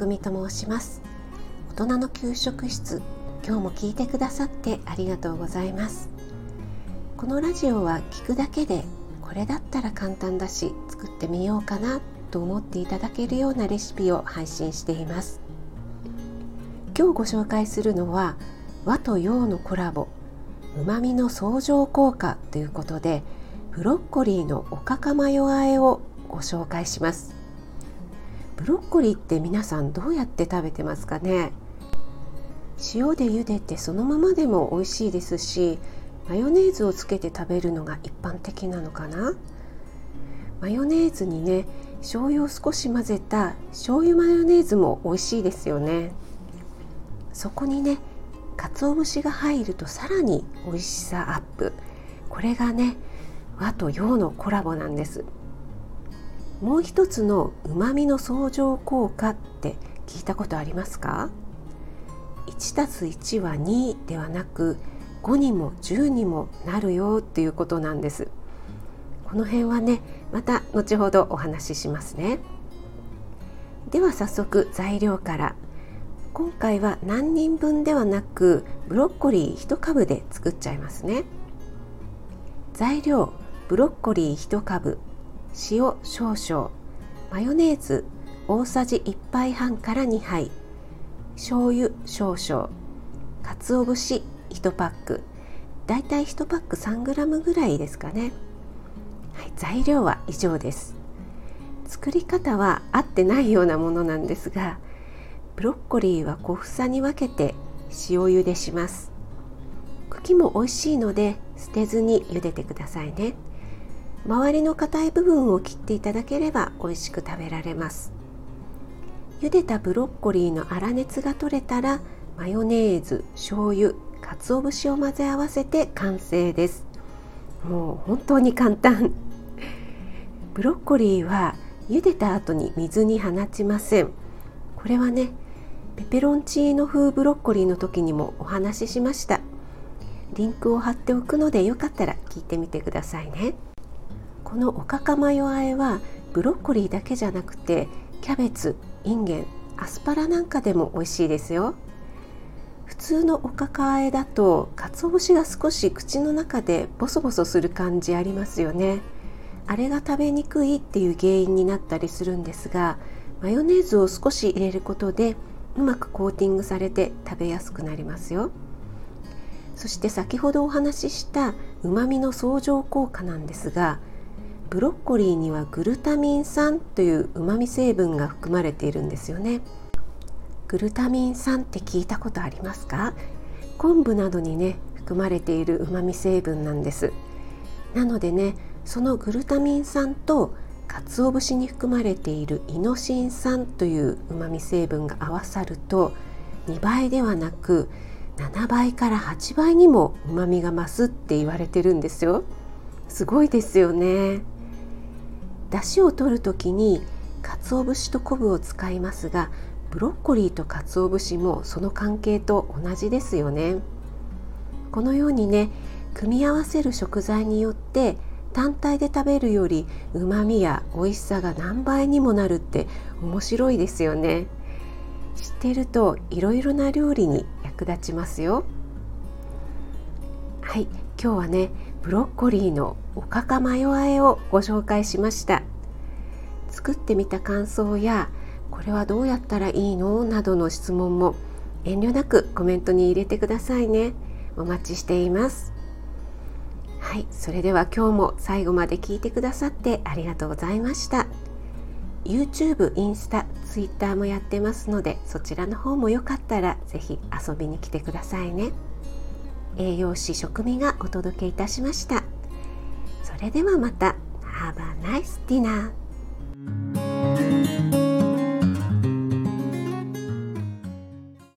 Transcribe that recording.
匠と申します。大人の給食室今日も聞いてくださってありがとうございます。このラジオは聞くだけでこれだったら簡単だし作ってみようかなと思っていただけるようなレシピを配信しています。今日ご紹介するのは和と洋のコラボうまみの相乗効果ということでブロッコリーのおかかマヨ和えをご紹介します。ブロッコリーって皆さんどうやって食べてますかね？塩で茹でてそのままでも美味しいですしマヨネーズをつけて食べるのが一般的なのかな？マヨネーズにね醤油を少し混ぜた醤油マヨネーズも美味しいですよね。そこにね鰹節が入るとさらに美味しさアップ。これがね和と洋のコラボなんです。もう一つのうまみの相乗効果って聞いたことありますか？1たす1は2ではなく5にも10にもなるよっていうことなんです。この辺はねまた後ほどお話ししますね。では早速材料から。今回は何人分ではなくブロッコリー1株で作っちゃいますね。材料ブロッコリー1株。塩少々。マヨネーズ。大さじ1杯半から2杯。醤油少々。鰹節。1パック。だいたい1パック 3g ぐらいですかね、はい、材料は以上です。作り方は合ってないようなものなんですがブロッコリーは小房に分けて塩茹でします。茎も美味しいので捨てずに茹でてくださいね。周りの硬い部分を切っていただければ美味しく食べられます。茹でたブロッコリーの粗熱が取れたらマヨネーズ醤油鰹節を混ぜ合わせて完成です。もう本当に簡単。ブロッコリーは茹でた後に水に放ちません。これはねペペロンチーノ風ブロッコリーの時にもお話ししました。リンクを貼っておくのでよかったら聞いてみてくださいね。このおかかマヨあえはブロッコリーだけじゃなくてキャベツインゲンアスパラなんかでも美味しいですよ。普通のおかかあえだと鰹節が少し口の中でボソボソする感じありますよね。あれが食べにくいっていう原因になったりするんですがマヨネーズを少し入れることでうまくコーティングされて食べやすくなりますよ。そして先ほどお話ししたうまみの相乗効果なんですがブロッコリーにはグルタミン酸といううまみ成分が含まれているんですよね。グルタミン酸って聞いたことありますか？昆布などにね含まれているうまみ成分なんです。なのでねそのグルタミン酸と鰹節に含まれているイノシン酸といううまみ成分が合わさると2倍ではなく7倍から8倍にもうまみが増すって言われてるんですよ。すごいですよね。出汁を取る時に鰹節と昆布を使いますがブロッコリーと鰹節もその関係と同じですよね。このようにね組み合わせる食材によって単体で食べるよりうまみや美味しさが何倍にもなるって面白いですよね。知ってるといろいろな料理に役立ちますよ。はい今日はねブロッコリーのおかかマヨあえをご紹介しました。作ってみた感想やこれはどうやったらいいの？などの質問も遠慮なくコメントに入れてくださいね。お待ちしています。はいそれでは今日も最後まで聞いてくださってありがとうございました。YouTube、インスタ、Twitter もやってますのでそちらの方もよかったら是非遊びに来てくださいね。栄養士食味がお届けいたしました。それではまた。Have a nice dinner